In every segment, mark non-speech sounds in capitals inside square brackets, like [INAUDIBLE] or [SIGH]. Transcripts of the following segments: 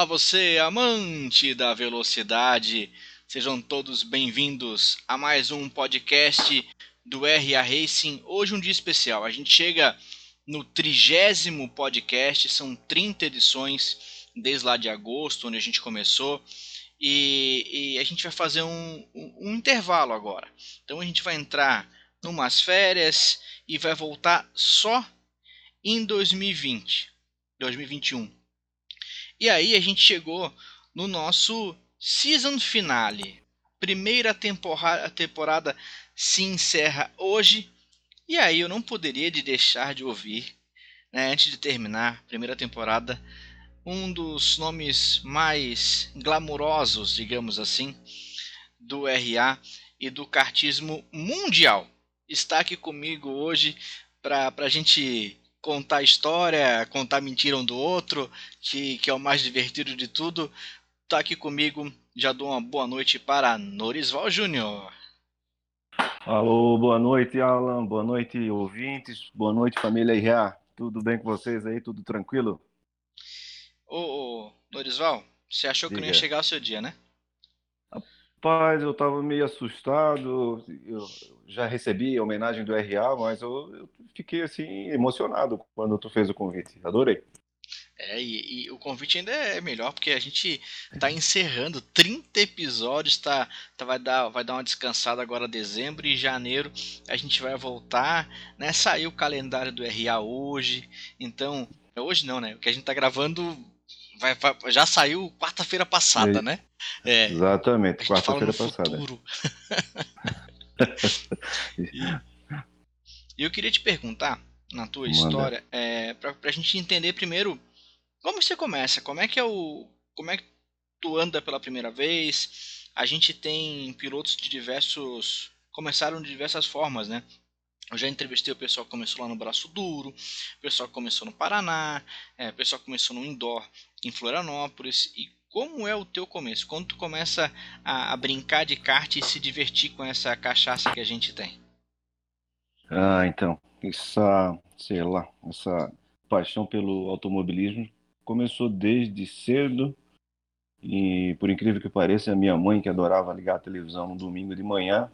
Olá, você, amante da velocidade. Sejam todos bem-vindos a mais um podcast do RA Racing. Hoje um dia especial. A gente chega no trigésimo podcast, são 30 edições desde lá de agosto, onde a gente começou. E, e a gente vai fazer um, um, um intervalo agora. Então a gente vai entrar numas férias e vai voltar só em 2020, 2021. E aí a gente chegou no nosso season finale. Primeira temporada, temporada se encerra hoje. E aí eu não poderia de deixar de ouvir, né, antes de terminar a primeira temporada, um dos nomes mais glamourosos, digamos assim, do RA e do kartismo mundial. Está aqui comigo hoje para a gente contar história, contar mentira um do outro, que, que é o mais divertido de tudo. Está aqui comigo, já dou uma boa noite para Norisval Júnior. Alô, boa noite, Alan, boa noite, ouvintes, boa noite, família RA. Tudo bem com vocês aí? Tudo tranquilo? Ô, ô Norisval, você achou Diga. que não ia chegar o seu dia, né? Rapaz, eu tava meio assustado. Eu já recebi a homenagem do RA, mas eu, eu fiquei assim emocionado quando tu fez o convite. Adorei. É, e, e, o convite ainda é melhor porque a gente está encerrando 30 episódios, tá, tá, vai, dar, vai dar uma descansada agora dezembro e janeiro a gente vai voltar, né? Saiu o calendário do RA hoje, então hoje não, né? O que a gente está gravando vai, vai, já saiu quarta-feira passada, é, né? É, exatamente, quarta-feira passada. [LAUGHS] e eu queria te perguntar, na tua Manda. história, é, para a gente entender primeiro como você começa, como é que é o, como é que tu anda pela primeira vez. A gente tem pilotos de diversos, começaram de diversas formas, né? Eu já entrevistei o pessoal que começou lá no Braço Duro, o pessoal que começou no Paraná, é, o pessoal que começou no Indoor em Florianópolis. E como é o teu começo? Quando tu começa a, a, brincar de kart e se divertir com essa cachaça que a gente tem? Ah, então, essa, sei lá, essa paixão pelo automobilismo começou desde cedo. E por incrível que pareça, a minha mãe que adorava ligar a televisão no domingo de manhã,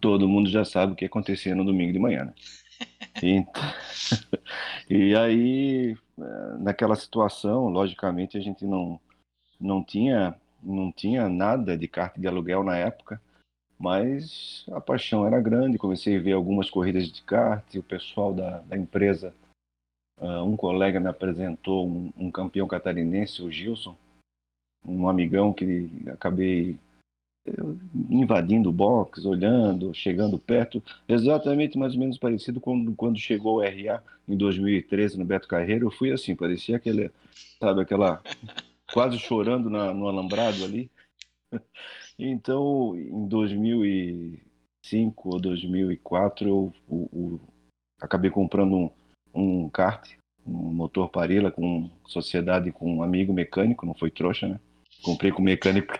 todo mundo já sabe o que acontecia no domingo de manhã, né? Então, [LAUGHS] e aí, eh, naquela situação, logicamente, a gente não, não, tinha, não tinha nada de carta de aluguel na época, mas a paixão era grande. Comecei a ver algumas corridas de kart, o pessoal da, da empresa, uh, um colega me apresentou um, um campeão catarinense, o Gilson, um amigão que acabei invadindo o box, olhando, chegando perto, exatamente mais ou menos parecido com quando chegou o RA em 2013 no Beto Carreiro, eu fui assim, parecia aquele, sabe, aquela quase chorando na, no alambrado ali. [LAUGHS] Então, em 2005 ou 2004, eu, eu, eu acabei comprando um, um kart, um motor Parila com sociedade com um amigo mecânico, não foi trouxa, né? Comprei com mecânico.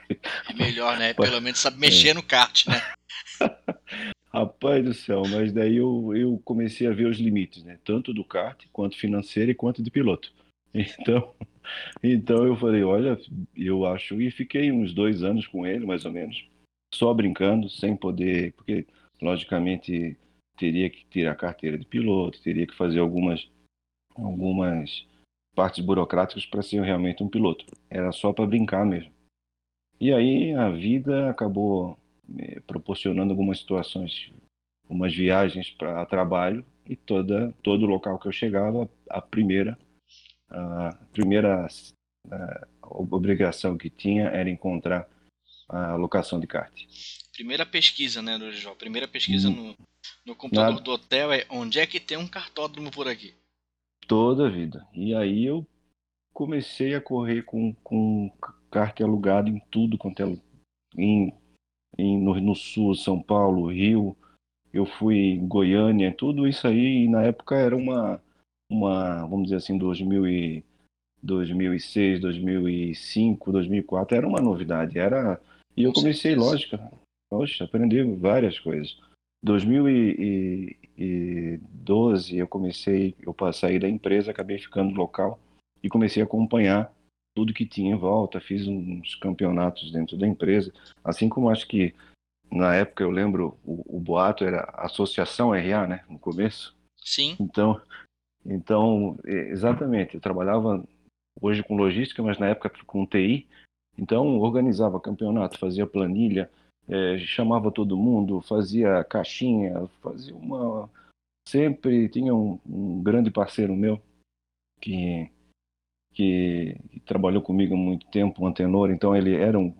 É melhor, né? [LAUGHS] Pelo menos sabe mexer é. no kart, né? [LAUGHS] Rapaz do céu, mas daí eu, eu comecei a ver os limites, né? Tanto do kart, quanto financeiro e quanto de piloto. [LAUGHS] Então, então eu falei, olha, eu acho, e fiquei uns dois anos com ele, mais ou menos, só brincando, sem poder, porque logicamente teria que tirar a carteira de piloto, teria que fazer algumas, algumas partes burocráticas para ser realmente um piloto. Era só para brincar mesmo. E aí a vida acabou me proporcionando algumas situações, umas viagens para trabalho e toda todo local que eu chegava, a primeira a primeira a obrigação que tinha era encontrar a locação de kart. Primeira pesquisa, né, João? Primeira pesquisa hum. no, no computador Nada. do hotel é onde é que tem um cartódromo por aqui? Toda a vida. E aí eu comecei a correr com, com kart alugado em tudo quanto é em, em no, no, sul, São Paulo, Rio. Eu fui em Goiânia, tudo isso aí. E na época era uma, uma vamos dizer assim, 2000 e, 2006, 2005, 2004 era uma novidade. Era e eu comecei, lógico, poxa, aprendi várias coisas. 2012 eu comecei, eu saí da empresa, acabei ficando local e comecei a acompanhar tudo que tinha em volta, fiz uns campeonatos dentro da empresa, assim como acho que na época eu lembro o, o boato era Associação RA, né, no começo. Sim. Então, então exatamente, eu trabalhava hoje com logística, mas na época com TI, então organizava campeonato, fazia planilha, é, chamava todo mundo, fazia caixinha, fazia uma sempre tinha um, um grande parceiro meu que, que, que trabalhou comigo há muito tempo, um antenor, então ele era um,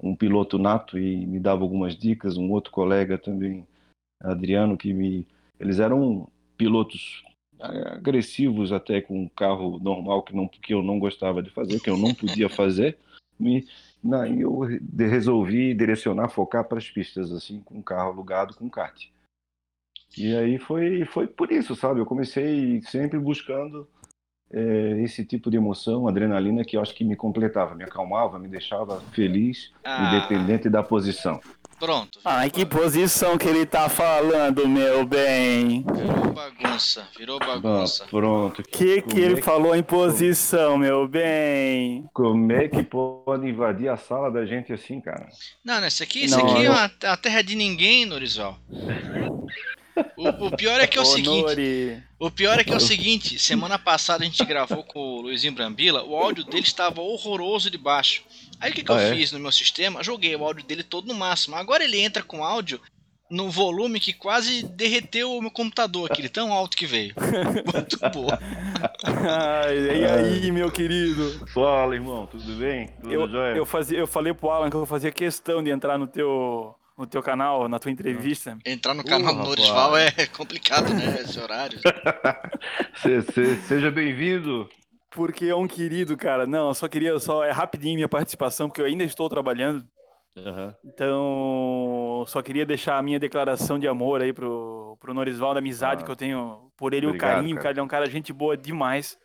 um piloto nato e me dava algumas dicas, um outro colega também, Adriano, que me eles eram pilotos agressivos até com um carro normal que não que eu não gostava de fazer, que eu não podia fazer, me na, eu resolvi direcionar, focar para as pistas assim, com um carro alugado com kart. E aí foi foi por isso, sabe? Eu comecei sempre buscando é, esse tipo de emoção, adrenalina, que eu acho que me completava, me acalmava, me deixava feliz, ah. independente da posição. Pronto. Ai, que posição que ele tá falando, meu bem. Virou bagunça, virou bagunça. Ah, pronto. Que que ele é que... falou em posição, meu bem? Como é que pode invadir a sala da gente assim, cara? Não, isso aqui, isso aqui é uma, a terra de ninguém, Norizal. O, o, pior é que é o seguinte. O pior é que é o seguinte, semana passada a gente gravou com o Luizinho Brambila, o áudio dele estava horroroso de baixo. Aí o que, que ah, eu é? fiz no meu sistema? Joguei o áudio dele todo no máximo. Agora ele entra com áudio no volume que quase derreteu o meu computador, aquele tão alto que veio. [LAUGHS] Muito boa. e aí, meu querido? Fala, irmão, tudo bem? Tudo eu, eu, fazia, eu falei pro Alan que eu fazia questão de entrar no teu no teu canal, na tua entrevista. Entrar no canal uh, do Norisval é complicado, né? Esse horário. [LAUGHS] se, se, seja bem-vindo. Porque é um querido, cara. Não, eu só queria, só é rapidinho minha participação, porque eu ainda estou trabalhando. Uhum. Então, só queria deixar a minha declaração de amor aí pro, pro Norisval, da amizade ah, que eu tenho por ele, obrigado, o carinho, cara. cara. Ele é um cara gente boa demais.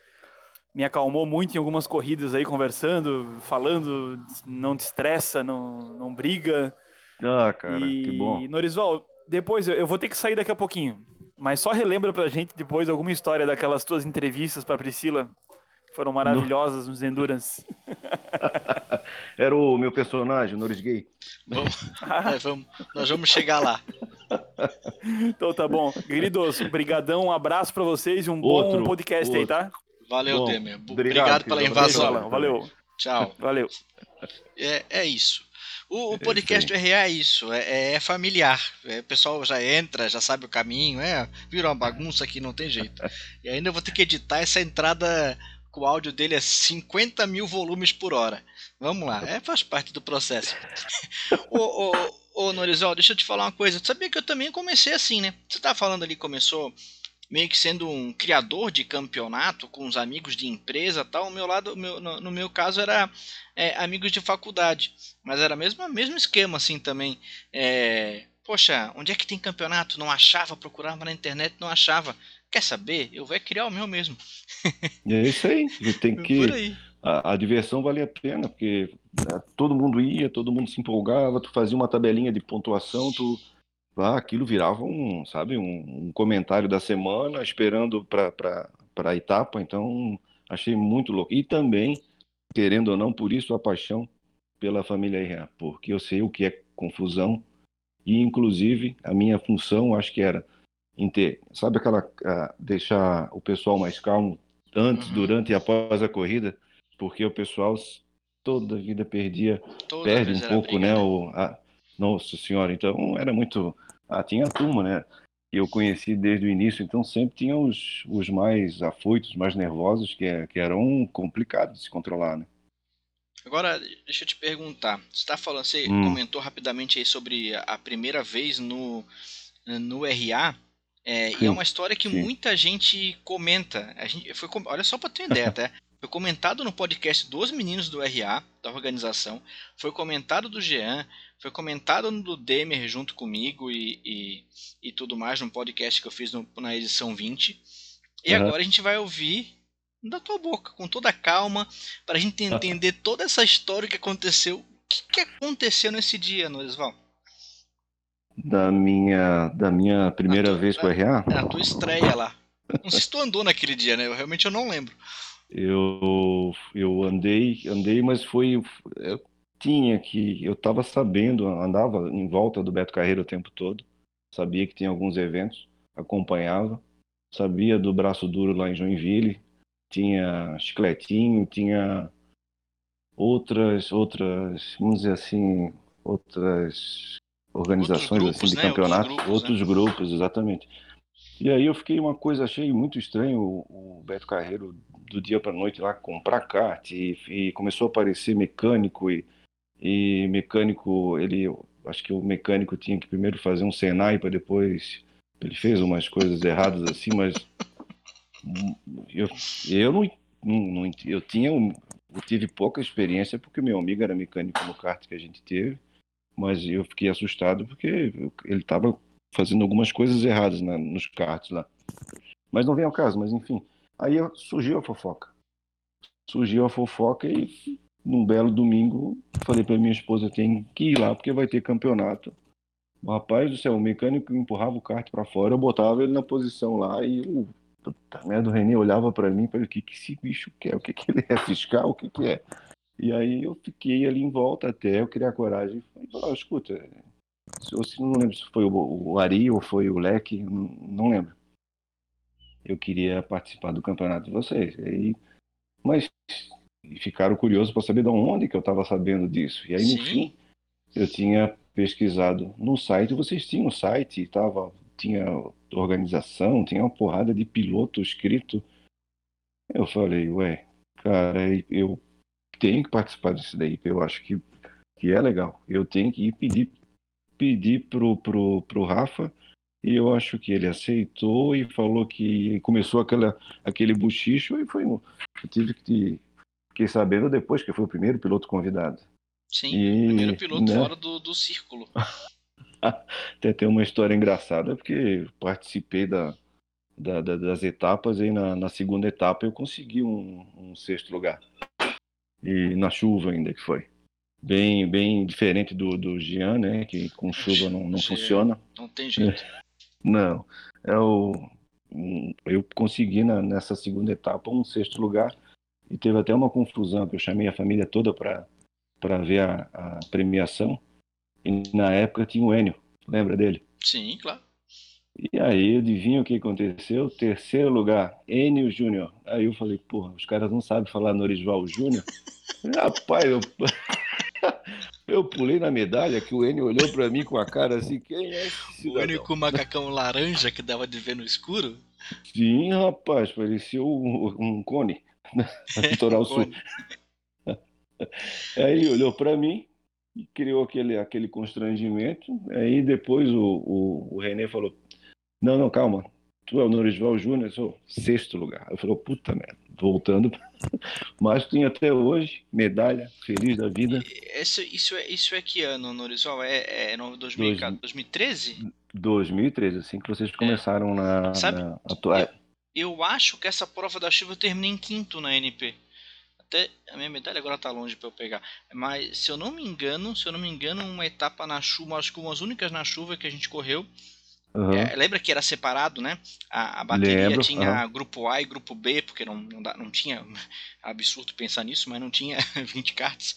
Me acalmou muito em algumas corridas aí, conversando, falando, não te estressa, não, não briga. Ah, cara, e... que bom. Norisval, depois eu vou ter que sair daqui a pouquinho, mas só relembra pra gente depois alguma história daquelas tuas entrevistas pra Priscila, foram maravilhosas no... nos Endurance. [LAUGHS] Era o meu personagem, o Noris Gay. Vamos, [LAUGHS] é, vamos, nós vamos chegar lá. Então tá bom. Queridos, brigadão, um abraço pra vocês e um outro, bom podcast outro. aí, tá? Valeu, bom, Temer. Obrigado, obrigado pela invasão. Valeu. Tchau. [LAUGHS] Valeu. É, é isso. O, o podcast do RA é isso, é, é familiar. É, o pessoal já entra, já sabe o caminho, é, vira uma bagunça que não tem jeito. E ainda vou ter que editar essa entrada o áudio dele é 50 mil volumes por hora. Vamos lá, é, faz parte do processo. [LAUGHS] ô, ô, ô Norizol, deixa eu te falar uma coisa. Tu sabia que eu também comecei assim, né? Você tá falando ali, começou meio que sendo um criador de campeonato com os amigos de empresa tal. O meu lado, meu, no, no, meu caso, era é, amigos de faculdade. Mas era mesmo mesmo esquema assim também. É, poxa, onde é que tem campeonato? Não achava, procurava na internet, não achava. Quer saber? Eu vou criar o meu mesmo. É isso aí. [LAUGHS] Tem que. A, a, diversão valia a pena, porque é, todo mundo ia, todo mundo se empolgava, tu fazia uma tabelinha de pontuação, tu ah, aquilo virava um, sabe, um, um comentário da semana esperando para a etapa, então achei muito louco. E também, querendo ou não, por isso a paixão pela família RA, porque eu sei o que é confusão e, inclusive, a minha função, acho que era ter, sabe aquela, deixar o pessoal mais calmo antes, uhum. durante e após a corrida, porque o pessoal toda a vida perdia, toda perde um pouco, né, o, a, nossa senhora, então era muito. Ah, tinha a turma, né? Que eu conheci desde o início, então sempre tinha os, os mais afoitos, mais nervosos, que, é, que eram complicados de se controlar, né? Agora, deixa eu te perguntar. Você está falando, você hum. comentou rapidamente aí sobre a primeira vez no, no RA. É, e é uma história que sim. muita gente comenta. A gente, foi, olha só para ter ideia, [LAUGHS] tá? Foi comentado no podcast dos meninos do RA, da organização. Foi comentado do Jean. Foi comentado no do Demer junto comigo e, e, e, tudo mais no podcast que eu fiz no, na edição 20. E uhum. agora a gente vai ouvir da tua boca, com toda a calma, para a gente [LAUGHS] entender toda essa história que aconteceu. O que, que aconteceu nesse dia, Norisval? Da minha, da minha primeira vez com o RA? É, a tua estreia lá. Não sei se tu andou naquele dia, né? Eu realmente eu não lembro. eu, eu andei, andei, mas foi. Eu tinha que. Eu estava sabendo, andava em volta do Beto Carreiro o tempo todo, sabia que tinha alguns eventos, acompanhava, sabia do Braço Duro lá em Joinville, tinha Chicletinho, tinha outras, outras, vamos dizer assim, outras organizações grupos, assim, de né? campeonato, outros grupos, outros né? grupos, exatamente. E aí eu fiquei uma coisa, achei muito estranho o, o Beto Carreiro do dia para noite lá comprar kart e, e, começou a aparecer mecânico e, e mecânico, ele, acho que o mecânico tinha que primeiro fazer um Senai para depois, ele fez umas coisas erradas assim, mas eu, eu não, não, não eu tinha, eu tive pouca experiência porque meu amigo era mecânico no kart que a gente teve, mas eu fiquei assustado porque ele estava fazendo algumas coisas erradas né, nos karts lá. Mas não vem ao caso, mas enfim. Aí surgiu a fofoca. Surgiu a fofoca e num belo domingo falei para minha esposa tem que ir lá porque vai ter campeonato. O rapaz do céu, o mecânico empurrava o kart para fora, eu botava ele na posição lá e o puta merda, o René olhava para mim falei, o que que esse bicho quer? O que que ele é fiscal? O que que é? E aí eu fiquei ali em volta até eu criar coragem e falei, oh, escuta, se não lembro se foi o, Ari ou foi o Leque, não, lembro. Eu queria participar do campeonato de vocês. E aí, mas ficaram curiosos para saber de onde que eu estava sabendo disso. E aí, Sim. no fim, eu tinha pesquisado no site, vocês tinham um site, tava, tinha organização, tinha uma porrada de piloto escrito. Eu falei, ué, cara, eu tenho que participar disso daí, eu acho que, que é legal. Eu tenho que ir pedir pedi pro, pro, pro Rafa e eu acho que ele aceitou e falou que começou aquela, aquele buchicho e foi. Eu tive que fiquei sabendo depois que foi o primeiro piloto convidado. Sim, e, primeiro piloto né? fora do, do círculo. [LAUGHS] Até tem uma história engraçada, porque participei da, da, da, das etapas e na, na, segunda etapa eu consegui um, um sexto lugar. E na chuva ainda que foi bem, bem diferente do, do Gian, né? Que com chuva não, não funciona. Não tem jeito. [LAUGHS] Não. É o, eu consegui na, nessa segunda etapa um sexto lugar e teve até uma confusão, que eu chamei a família toda para ver a, a, premiação. E na época tinha o Enio, lembra dele? Sim, claro. E aí, adivinha o que aconteceu? Terceiro lugar, Enio Júnior. Aí eu falei, porra, os caras não sabem falar Norisval Júnior? Rapaz, eu... [LAUGHS] Eu pulei na medalha que o Enio olhou para mim com a cara assim, quem é esse O Enio com o macacão laranja que dava de ver no escuro? Sim, rapaz, parecia um, um cone. [LAUGHS] Litoral um Sul. Aí ele olhou para mim e criou aquele, aquele constrangimento. Aí depois o, o, o René falou, não, não, calma, tu é o Norisval Júnior, eu sou sexto lugar. Eu falei, puta merda, voltando. [LAUGHS] Mas tem até hoje medalha, feliz da vida. Isso, isso, é, isso é que ano, Norisval? É, é 2014, 2013? 2013, assim que vocês começaram é. na, Sabe, na atual. Eu, eu acho que essa prova da chuva eu terminei em quinto na NP. Até a minha medalha agora tá longe para eu pegar. Mas se eu não me engano, se eu não me engano, uma etapa na chuva, acho que umas únicas na chuva que a gente correu Uhum. É, lembra que era separado, né? A, a bateria Lembro, tinha uhum. grupo A e grupo B, porque não, não, dá, não tinha. [LAUGHS] Absurdo pensar nisso, mas não tinha [LAUGHS] 20 cartas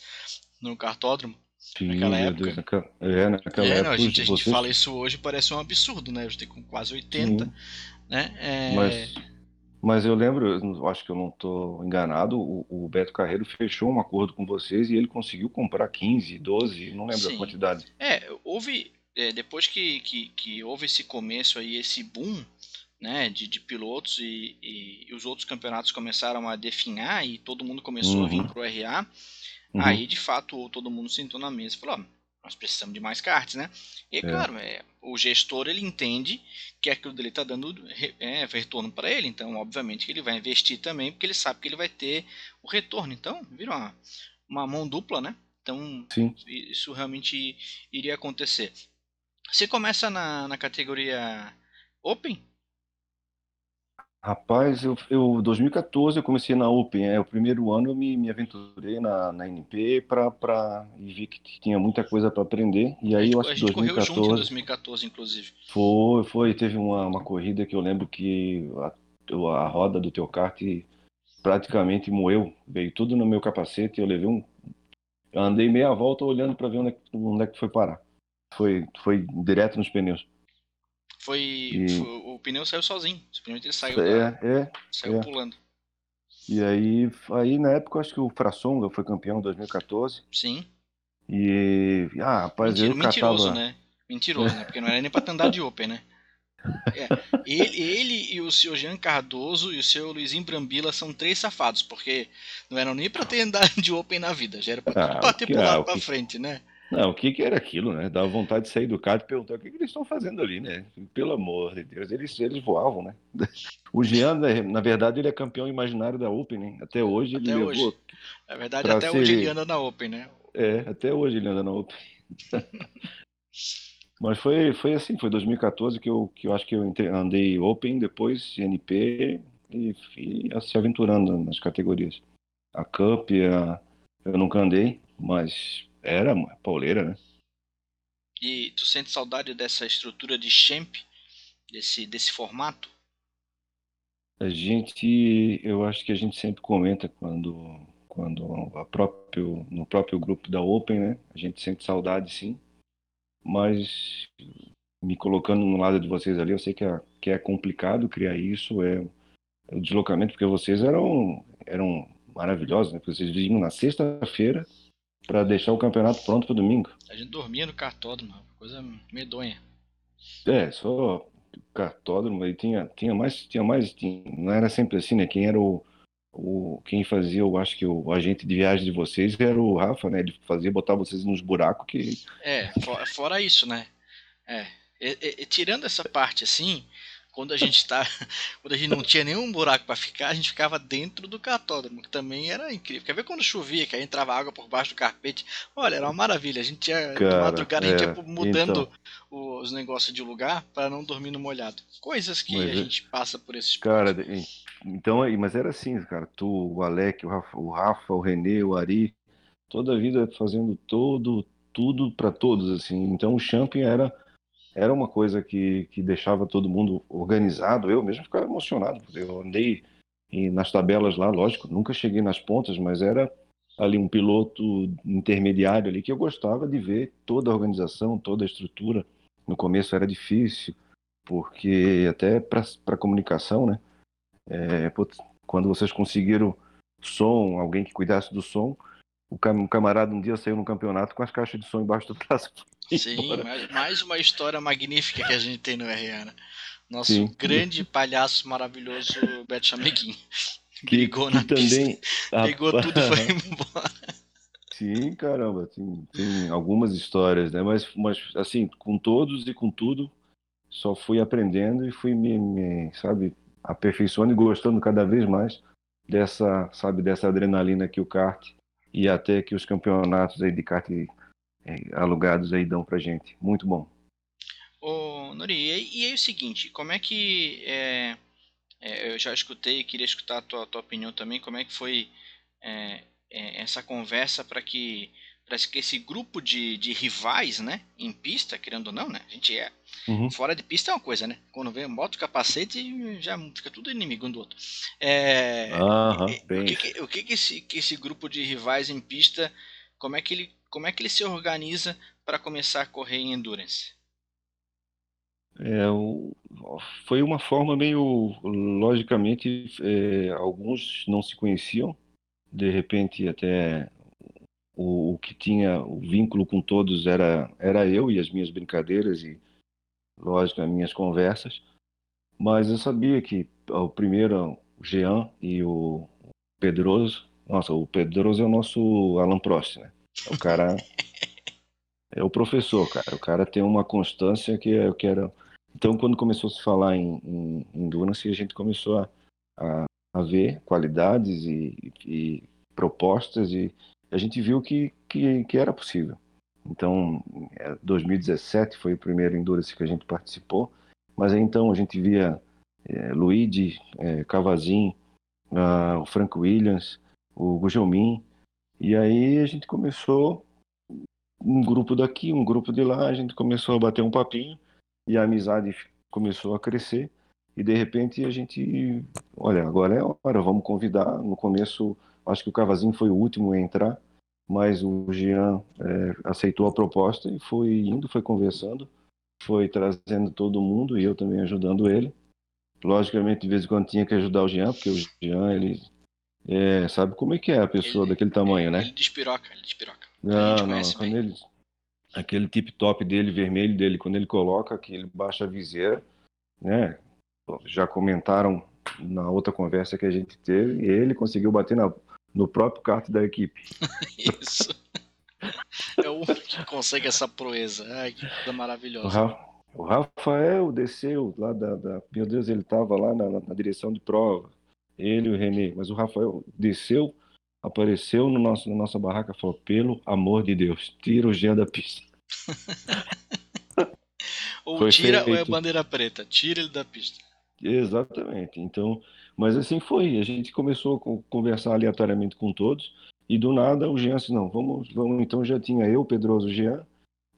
no cartódromo. Sim, naquela época. Deus, naquela, é, naquela é, época. Não, a gente, a gente fala isso hoje, parece um absurdo, né? A gente tem com quase 80. Sim. Né? É... Mas, mas eu lembro, eu acho que eu não estou enganado, o, o, Beto Carreiro fechou um acordo com vocês e ele conseguiu comprar 15, 12, não lembro Sim. a quantidade. É, houve é, depois que, que, que, houve esse começo aí, esse boom né, de, de pilotos e, e, e, os outros campeonatos começaram a definhar e todo mundo começou uhum. a vir uhum. pro RA, uhum. aí de fato todo mundo sentou na mesa e falou, nós precisamos de mais cartas, né? E é, claro, é, o gestor ele entende que aquilo dele está dando é, retorno para ele, então obviamente que ele vai investir também, porque ele sabe que ele vai ter o retorno. Então, vira uma, uma mão dupla, né? Então, Sim. isso realmente iria acontecer. Você começa na, na categoria Open? Rapaz, eu, eu 2014 eu comecei na Open, é o primeiro ano eu me, me aventurei na, na NP para e vi que tinha muita coisa para aprender e aí eu acho que 2014 correu junto em 2014 inclusive. Foi, foi, teve uma, uma corrida que eu lembro que a, a roda do teu kart praticamente moeu, veio tudo no meu capacete, eu levei um eu andei meia volta olhando para ver onde é, onde é, que foi parar. Foi, foi direto nos pneus. Foi, e... foi o pneu saiu sozinho, simplesmente ele saiu, é, da, é, saiu é. pulando. E aí, aí na época acho que o Frassonga foi campeão em 2014. Sim. E ah, rapaz, Mentira, eu mentiroso, catava... né? Mentiroso, né? Porque não era nem pra andar de Open, né? É, ele, ele e o seu Jean Cardoso e o seu Luizinho Brambila são três safados, porque não eram nem pra ter andado de Open na vida, já era pra, ah, ter pulado ah, pra que... frente, né? Não, o que, que era aquilo, né? Dava vontade de sair do carro e perguntar o que, que eles estão fazendo ali, né? Pelo amor de Deus, eles, eles voavam, né? [LAUGHS] O Jean, né, na verdade, ele é campeão imaginário da Open, né? Até hoje até ele hoje. levou. Na verdade, até ser... hoje ele anda na Open, né? É, até hoje ele anda na Open. [LAUGHS] Mas foi, foi assim, foi 2014 que eu, que eu acho que eu andei Open, depois NP e fui se aventurando nas categorias. A Cup, a, eu nunca andei, mas era pauleira, né? E tu sente saudade dessa estrutura de champ, desse, desse formato? A gente, eu acho que a gente sempre comenta quando, quando a próprio, no próprio grupo da Open, né? A gente sente saudade, sim mas me colocando no lado de vocês ali, eu sei que é, que é complicado criar isso, é, é o deslocamento, porque vocês eram, eram maravilhosos, né? Porque vocês vinham na sexta-feira para deixar o campeonato pronto para domingo. A gente dormia no cartódromo, coisa medonha. É, só cartódromo, aí tinha, tinha mais, tinha mais, tinha, não era sempre assim, né? Quem era o, o quem fazia, eu acho que o agente de viagem de vocês era o Rafa, né? Ele fazia botar vocês nos buracos que. É, fora, fora isso, né? É. E, e, tirando essa parte assim, quando a gente tá, [LAUGHS] quando a gente não tinha nenhum buraco para ficar, a gente ficava dentro do cartódromo, que também era incrível. Quer ver quando chovia, que aí entrava água por baixo do carpete? Olha, era uma maravilha. A gente tinha Cara, de madrugada, a gente é, ia mudando então... os negócios de lugar para não dormir no molhado. Coisas que mas, a gente passa por esses Cara, então, mas era assim, cara. Tu, o Alec, o Rafa, o, Rafa, o Renê, o Ari, toda a vida fazendo todo, tudo para todos, assim. Então, o Champion era era uma coisa que, que deixava todo mundo organizado. Eu mesmo ficava emocionado. Eu andei nas tabelas lá, lógico, nunca cheguei nas pontas, mas era ali um piloto intermediário ali que eu gostava de ver toda a organização, toda a estrutura. No começo era difícil, porque até para comunicação, né? É, quando vocês conseguiram som, alguém que cuidasse do som, o camarada um dia saiu no campeonato com as caixas de som embaixo do braço. [LAUGHS] Sim, mais, mais, uma história magnífica que a gente tem no RA, né? Nosso Sim. grande palhaço maravilhoso Beto Chameguin. [LAUGHS] Brigou na também, pista, pegou tudo e foi [LAUGHS] embora. Sim, caramba, tem, tem algumas histórias, né? Mas, mas, assim, com todos e com tudo, só fui aprendendo e fui me, me, sabe, aperfeiçoando e gostando cada vez mais dessa, sabe, dessa adrenalina que o kart e até que os campeonatos aí de kart é, alugados aí dão pra gente. Muito bom. Ô, Nori, e, e aí o seguinte, como é que. É, é, eu já escutei, queria escutar a tua, tua opinião também, como é que foi é, é, essa conversa para que Parece que esse grupo de, de rivais, né? Em pista, querendo ou não, né? A gente é. Uhum. Fora de pista é uma coisa, né? Quando vem moto capacete, já fica tudo inimigo um do outro. É, uhum, o que, que, o que, que, esse, que esse grupo de rivais em pista, como é que ele, como é que ele se organiza para começar a correr em endurance? É, foi uma forma meio, logicamente, é, alguns não se conheciam, de repente até o, o, que tinha o vínculo com todos era, era eu e as minhas brincadeiras e, lógico, as minhas conversas. Mas eu sabia que o primeiro, o Jean e o Pedroso, nossa, o Pedroso é o nosso Alan Prost, né? É o cara [LAUGHS] é o professor, cara. O cara tem uma constância que eu quero. Então, quando começou a se falar em, em endurance, a gente começou a, a, a ver qualidades e, e propostas e a gente viu que, que, que era possível. Então, 2017 é, foi o primeiro Endurance que a gente participou, mas aí, então a gente via é, Luigi, é, Cavazin, uh, o Frank Williams, o Gujelmin, e aí a gente começou um grupo daqui, um grupo de lá, a gente começou a bater um papinho e a amizade começou a crescer e de repente a gente, olha, agora é hora, vamos convidar. No começo, acho que o Cavazinho foi o último a entrar, mas o Jean é, aceitou a proposta e foi indo, foi conversando, foi trazendo todo mundo e eu também ajudando ele. Logicamente, de vez em quando tinha que ajudar o Jean, porque o Jean, ele é, sabe como é que é a pessoa ele, daquele tamanho, ele, né? Ele despiroca, ele despiroca. Não, não, quando ele, aquele tip top dele, vermelho dele, quando ele coloca, que ele baixa a viseira, né? Já comentaram na outra conversa que a gente teve, e ele conseguiu bater na, no próprio kart da equipe. [LAUGHS] Isso. É o único que consegue essa proeza. Ai, que coisa maravilhosa. O, Ra o Rafael desceu lá da, da, Meu Deus, ele estava lá na, na, direção de prova. Ele e o Renê. Mas o Rafael desceu, apareceu no nosso, na nossa barraca e falou: pelo amor de Deus, tira o Jean da pista. [LAUGHS] ou foi tira feito. ou é bandeira preta, tira ele da pista. Exatamente. Então, mas assim foi. A gente começou a conversar aleatoriamente com todos e do nada o Jean disse, não, vamos, vamos. Então já tinha eu, Pedroso, Jean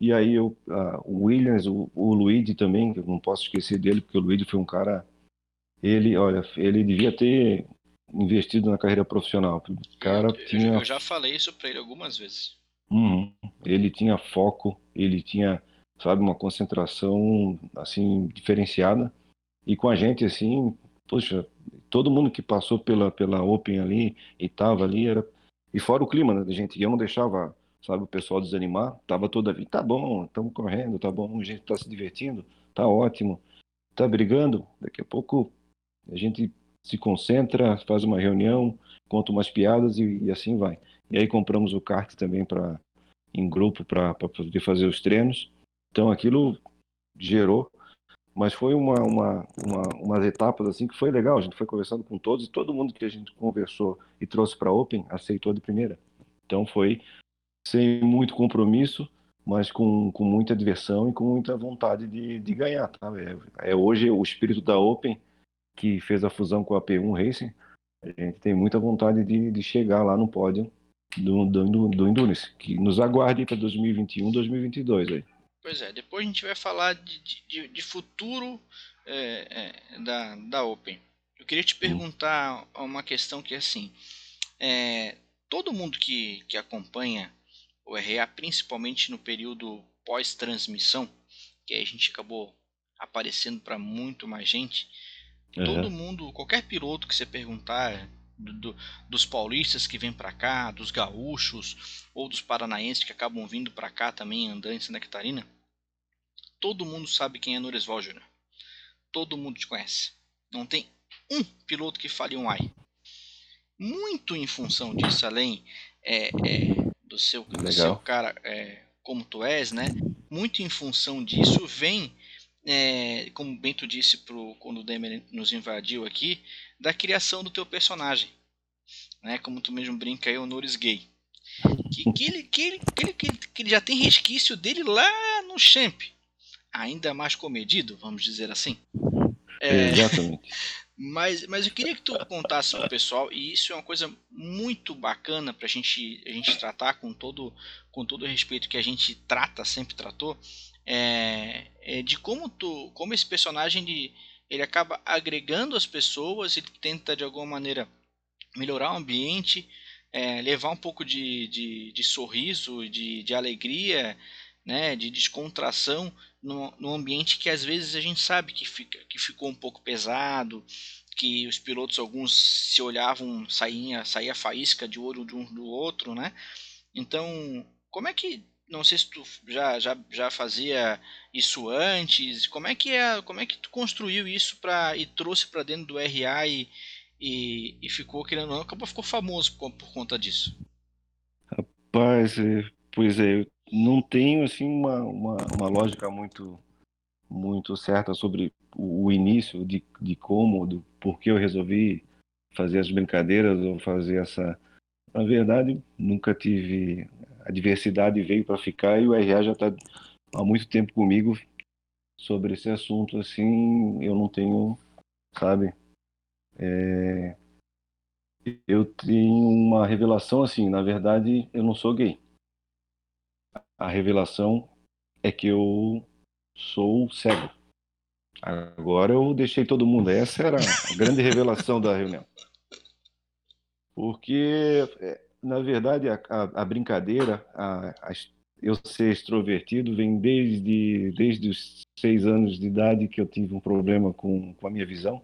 e aí eu, o Williams, o, o Luigi também, que eu não posso esquecer dele porque o Luigi foi um cara, ele, olha, ele devia ter investido na carreira profissional. O cara eu, tinha. Eu já falei isso para ele algumas vezes. Uhum. Ele tinha foco, ele tinha, sabe, uma concentração assim diferenciada e com a gente assim, poxa, todo mundo que passou pela pela Open ali e tava ali era e fora o clima, né, gente, eu não deixava, sabe, o pessoal desanimar, tava toda vida, tá bom, estamos correndo, tá bom, a gente tá se divertindo, tá ótimo, tá brigando, daqui a pouco a gente se concentra, faz uma reunião, conta umas piadas e, e assim vai. E aí compramos o kart também para em grupo para poder fazer os treinos. Então aquilo gerou, mas foi uma, uma, uma, umas etapas assim que foi legal. A gente foi conversando com todos e todo mundo que a gente conversou e trouxe para Open aceitou de primeira. Então foi sem muito compromisso, mas com, com muita diversão e com muita vontade de, de ganhar. Tá? É, é hoje o espírito da Open que fez a fusão com a P1 Racing. A gente tem muita vontade de, de chegar lá no pódio do, do, do Endurance, que nos aguarde para 2021, 2022 aí. Pois é, depois a gente vai falar de, de, de futuro é, é, da, da Open. Eu queria te perguntar hum. uma questão que é assim, é, todo mundo que, que acompanha o RA, principalmente no período pós-transmissão, que a gente acabou aparecendo para muito mais gente, uhum. todo mundo, qualquer piloto que você perguntar, do, dos paulistas que vêm para cá, dos gaúchos ou dos paranaenses que acabam vindo para cá também andando em Santa Catarina, todo mundo sabe quem é Noresval Júnior. Todo mundo te conhece. Não tem um piloto que fale um ai. Muito em função disso, além é, é, do, seu, do seu cara é, como tu és, né? Muito em função disso vem é, como o Bento disse pro, quando o Demer nos invadiu aqui, da criação do teu personagem. Né? Como tu mesmo brinca aí, honores gay. Que, que, ele, que, ele, que, ele, que ele já tem resquício dele lá no Champ. Ainda mais comedido, vamos dizer assim. É, Exatamente. [LAUGHS] Mas, mas eu queria que tu contasse pro pessoal, e isso é uma coisa muito bacana pra gente, a gente tratar com todo, com todo o respeito que a gente trata, sempre tratou, é, é de como tu, como esse personagem de, ele acaba agregando as pessoas, ele tenta de alguma maneira melhorar o ambiente, é, levar um pouco de, de, de sorriso, de, de alegria, né, de descontração no, no ambiente que às vezes a gente sabe que, fica, que ficou um pouco pesado, que os pilotos alguns se olhavam, saía, saía faísca de olho de um do outro, né? Então, como é que não sei se tu já, já, já fazia isso antes. Como é que é, como é que tu construiu isso para e trouxe para dentro do RA e, e, e, ficou querendo não, acabou ficou famoso por, por conta disso. Rapaz, é, pois é, eu não tenho assim uma, uma, uma lógica muito muito certa sobre o, início de, de como, do porquê eu resolvi fazer as brincadeiras ou fazer essa. Na verdade, nunca tive a diversidade veio para ficar e o RA já está há muito tempo comigo sobre esse assunto. Assim, eu não tenho, sabe? É... Eu tenho uma revelação assim. Na verdade, eu não sou gay. A revelação é que eu sou cego. Agora eu deixei todo mundo. Essa era a grande revelação da reunião. Porque, é, na verdade, a, a, a brincadeira, a, eu ser extrovertido, vem desde, desde os seis anos de idade que eu tive um problema com, com a minha visão.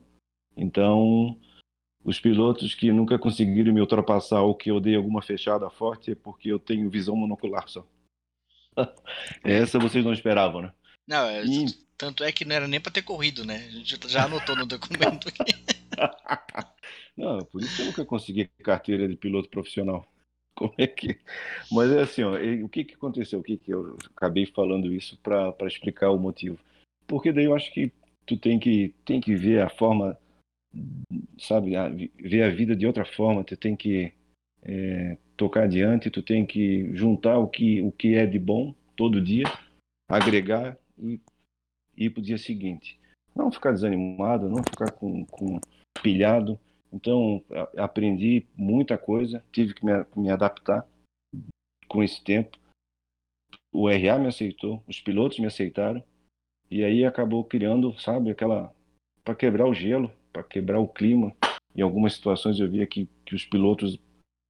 Então, os pilotos que nunca conseguiram me ultrapassar ou que eu dei alguma fechada forte é porque eu tenho visão monocular só. [LAUGHS] Essa vocês não esperavam, né? Não, é, e... tanto é que não era nem para ter corrido, né? A gente já anotou no documento aqui. [LAUGHS] não, por isso que eu nunca consegui carteira de piloto profissional. [LAUGHS] Como é que. Mas é assim, ó, o que, que aconteceu? O que, que eu acabei falando isso para explicar o motivo? Porque daí eu acho que tu tem que, tem que ver a forma, sabe, a, ver a vida de outra forma, tu tem que é, tocar adiante, tu tem que juntar o que, o que é de bom todo dia, agregar e ir para o dia seguinte. Não ficar desanimado, não ficar com, com pilhado. Então, aprendi muita coisa, tive que me, me adaptar com esse tempo. O RA me aceitou, os pilotos me aceitaram, e aí acabou criando, sabe, aquela. para quebrar o gelo, para quebrar o clima. Em algumas situações eu via que, que os pilotos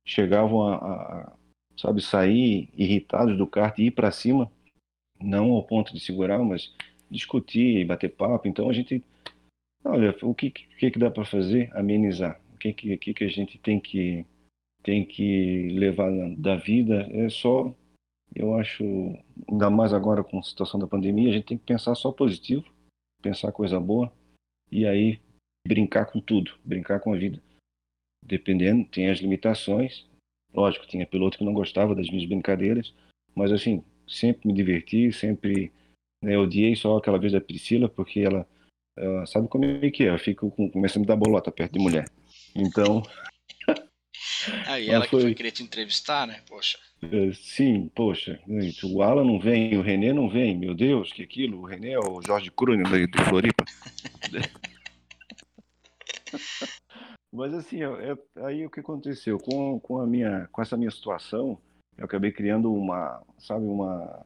chegavam a, a sabe, sair irritados do kart e ir para cima não ao ponto de segurar, mas discutir e bater papo. Então a gente, olha, o que que, que dá para fazer? Amenizar. O que que, que a gente tem que tem que levar da vida é só, eu acho, ainda mais agora com a situação da pandemia, a gente tem que pensar só positivo, pensar coisa boa e aí brincar com tudo, brincar com a vida. Dependendo, tem as limitações. Lógico, tinha piloto que não gostava das minhas brincadeiras, mas assim, sempre me diverti, sempre né, odiei só aquela vez da Priscila, porque ela, ela sabe como é que é, eu fico com, começando a dar bolota perto de mulher. Então. [LAUGHS] Aí ela foi... que foi querer te entrevistar, né? Poxa. É, sim, poxa. O Alan não vem, o Renê não vem, meu Deus, que aquilo. O Renê é o Jorge Crune de Floripa. [LAUGHS] Mas assim, é, aí o que aconteceu com, com a minha, com essa minha situação, eu acabei criando uma, sabe, uma,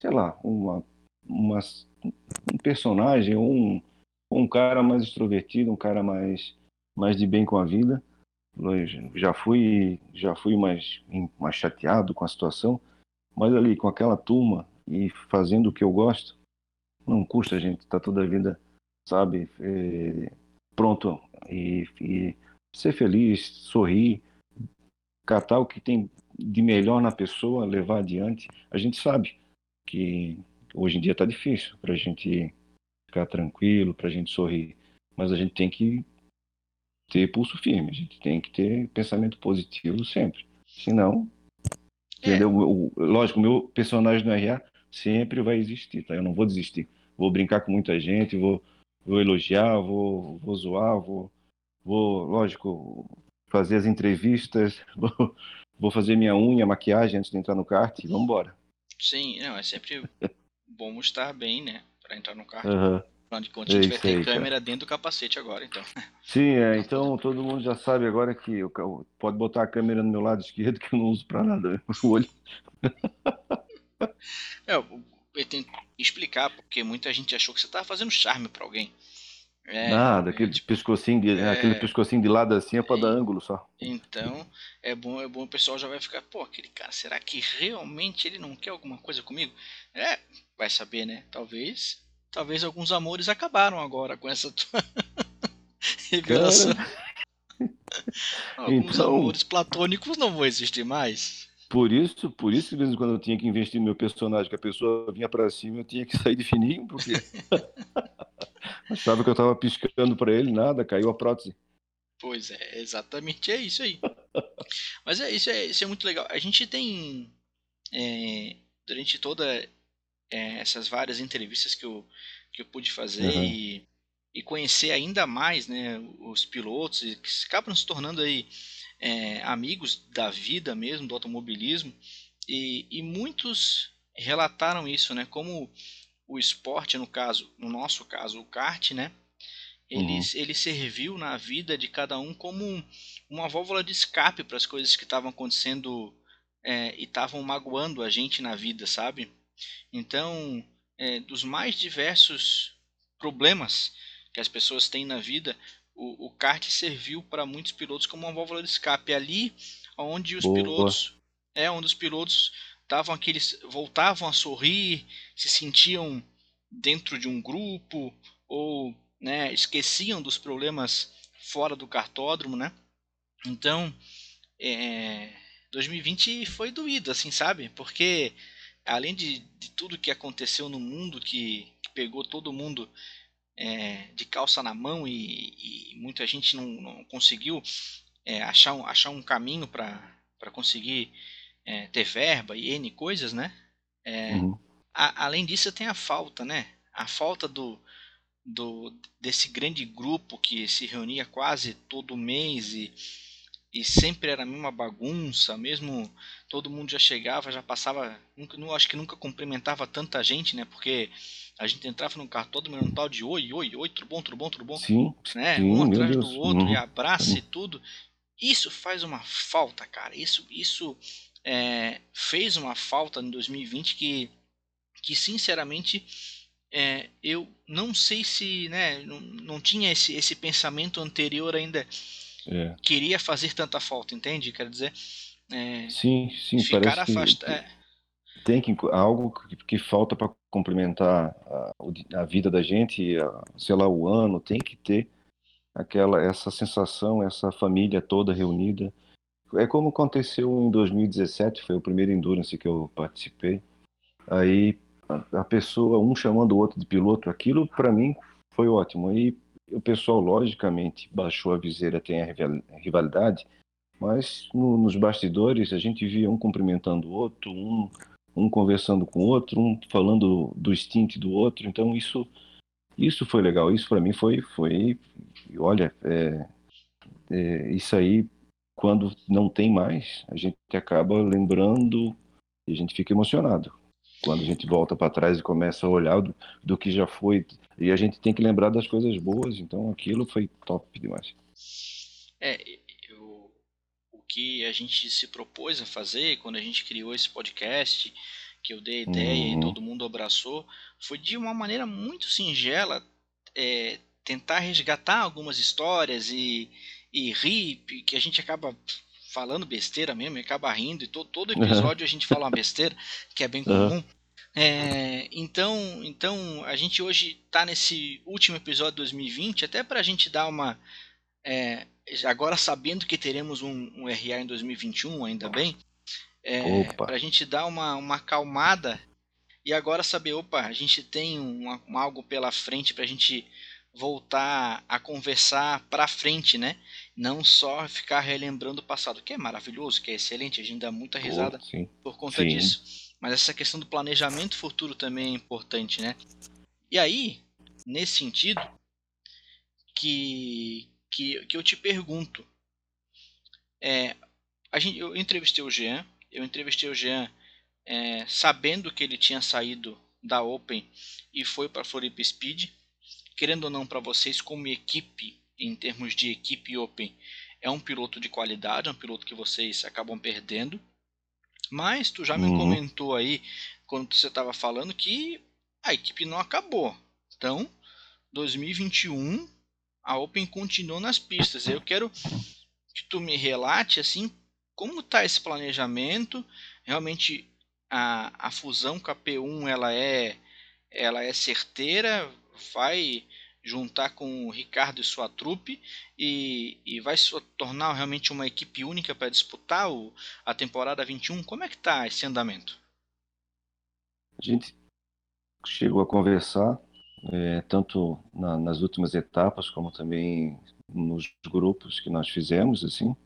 sei lá, uma, uma um personagem, um, um cara mais extrovertido, um cara mais, mais de bem com a vida. Já fui, já fui mais, mais chateado com a situação, mas ali com aquela turma e fazendo o que eu gosto, não custa a gente estar tá toda a vida, sabe, é, pronto e, e ser feliz, sorrir, catar o que tem de melhor na pessoa, levar adiante. A gente sabe que hoje em dia está difícil para a gente ficar tranquilo, para a gente sorrir, mas a gente tem que ter pulso firme, a gente tem que ter pensamento positivo sempre. Senão, é. entendeu? O, lógico, o meu personagem no RA sempre vai existir, tá? Eu não vou desistir. Vou brincar com muita gente, vou, vou elogiar, vou, vou zoar, vou, vou, lógico, fazer as entrevistas, [LAUGHS] vou, vou fazer minha unha, maquiagem antes de entrar no kart e vamos embora. Sim, não, é sempre [LAUGHS] bom estar bem, né? Pra entrar no kart. Uhum. Afinal de contas, a gente vai ter aí, câmera cara. dentro do capacete agora, então. Sim, é, então todo mundo já sabe agora que eu, pode botar a câmera no meu lado esquerdo que eu não uso pra nada, o olho. [LAUGHS] é, eu, tenho que explicar, porque muita gente achou que você tava fazendo charme pra alguém. É, Nada, aquele de pescocinho de, é, aquele pescocinho de lado assim é para dar ângulo só. Então, é bom, é bom o pessoal já vai ficar, pô, aquele cara, será que realmente ele não quer alguma coisa comigo? É, vai saber, né? Talvez, talvez alguns amores acabaram agora com essa tua [LAUGHS] revelação. [LAUGHS] alguns então, amores platônicos não vão existir mais. Por isso, por isso que de vez em quando eu tinha que investir no meu personagem, que a pessoa vinha para cima, eu tinha que sair de fininho, porque [LAUGHS] Achava que eu estava piscando para ele, nada, caiu a prótese. Pois é, exatamente é isso aí. Mas é isso, é isso é muito legal. A gente tem é, durante toda é, essas várias entrevistas que eu, que eu pude fazer uhum. e, e conhecer ainda mais né, os pilotos que acabam se tornando aí é, amigos da vida mesmo, do automobilismo, e, e muitos relataram isso, né? Como o esporte, no caso, no nosso caso, o kart, né? Ele, uhum. ele serviu na vida de cada um como uma válvula de escape para as coisas que estavam acontecendo é, e estavam magoando a gente na vida, sabe? Então, é, dos mais diversos problemas que as pessoas têm na vida, o, o kart serviu para muitos pilotos como uma válvula de escape ali, onde os Boa. pilotos é onde os pilotos davam aqueles voltavam a sorrir, se sentiam dentro de um grupo ou né, esqueciam dos problemas fora do cartódromo, né? Então, é, 2020 foi doído, assim, sabe? Porque além de, de tudo que aconteceu no mundo, que, que pegou todo mundo é, de calça na mão e, e muita gente não, não conseguiu é, achar, um, achar um caminho para conseguir é, ter verba e N coisas, né? É, uhum. a, além disso, tem a falta, né? A falta do, do desse grande grupo que se reunia quase todo mês e, e sempre era a mesma bagunça, mesmo todo mundo já chegava, já passava, nunca, não, acho que nunca cumprimentava tanta gente, né? Porque a gente entrava num carro todo mundo um tal de oi, oi, oi, tudo bom, tudo bom, tudo bom, sim, né? Sim, um atrás do outro uhum. e abraça e tudo. Isso faz uma falta, cara. Isso, isso é, fez uma falta em 2020 que, que sinceramente é, eu não sei se né, não, não tinha esse, esse pensamento anterior ainda é. queria fazer tanta falta, entende? Quer dizer, é, sim, sim, ficar afastado. É. Tem que algo que, que falta para complementar a, a, vida da gente, a, sei lá, o ano, tem que ter aquela essa sensação, essa família toda reunida é como aconteceu em 2017, foi o primeiro Endurance que eu participei. Aí a, a pessoa, um chamando o outro de piloto, aquilo para mim foi ótimo. Aí o pessoal, logicamente, baixou a viseira, tem a rivalidade, mas no, nos bastidores a gente via um cumprimentando o outro, um, um conversando com o outro, um falando do stint do outro. Então isso isso foi legal. Isso para mim foi foi olha é, é, isso aí quando não tem mais, a gente acaba lembrando e a gente fica emocionado. Quando a gente volta para trás e começa a olhar do, do, que já foi, e a gente tem que lembrar das coisas boas, então aquilo foi top demais. É, eu, o que a gente se propôs a fazer quando a gente criou esse podcast, que eu dei a ideia uhum. e todo mundo abraçou, foi de uma maneira muito singela é, tentar resgatar algumas histórias e e rir, que a gente acaba falando besteira mesmo, acaba rindo, e todo, todo episódio a gente fala uma besteira, que é bem comum. É, então, então, a gente hoje está nesse último episódio de 2020, até para a gente dar uma. É, agora sabendo que teremos um, um RA em 2021, ainda bem, é, para a gente dar uma, uma acalmada e agora saber, opa, a gente tem um, um algo pela frente para a gente voltar a conversar para frente, né? Não só ficar relembrando o passado, que é maravilhoso, que é excelente, a gente dá muita risada oh, por conta sim. disso. Mas essa questão do planejamento futuro também é importante, né? E aí, nesse sentido, que, que, que eu te pergunto, é, a gente, eu entrevistei o Jean, eu entrevistei o Jean é, sabendo que ele tinha saído da Open e foi para Floripa Speed, querendo ou não para vocês como equipe, em termos de equipe Open, é um piloto de qualidade, é um piloto que vocês acabam perdendo. Mas tu já me uhum. comentou aí, quando você estava falando, que a equipe não acabou. Então, 2021, a Open continuou nas pistas. Eu quero que tu me relate assim como está esse planejamento. Realmente a, a fusão com a P1 ela é, ela é certeira vai juntar com o Ricardo e sua trupe e, e vai se tornar realmente uma equipe única para disputar o, a temporada 21? Como é que está esse andamento? A gente chegou a conversar é, tanto na, nas últimas etapas como também nos grupos que nós fizemos assim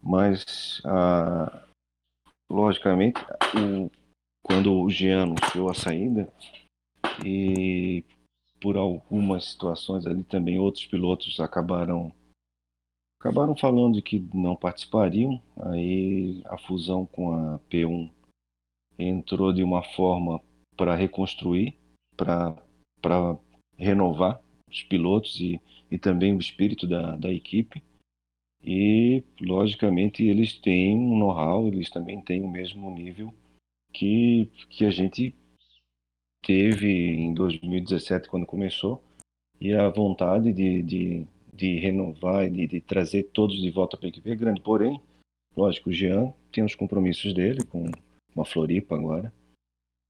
mas ah, logicamente o, quando o Jean anunciou a saída e por algumas situações ali também outros pilotos acabaram acabaram falando que não participariam. Aí a fusão com a P1 entrou de uma forma para reconstruir, para renovar os pilotos e, e também o espírito da, da equipe. E, logicamente, eles têm um know-how, eles também têm o mesmo nível que, que a gente teve em 2017, quando começou, e a vontade de, de, de renovar e de, de, trazer todos de volta para a equipe é grande. Porém, lógico, o Jean tem os compromissos dele com uma Floripa agora.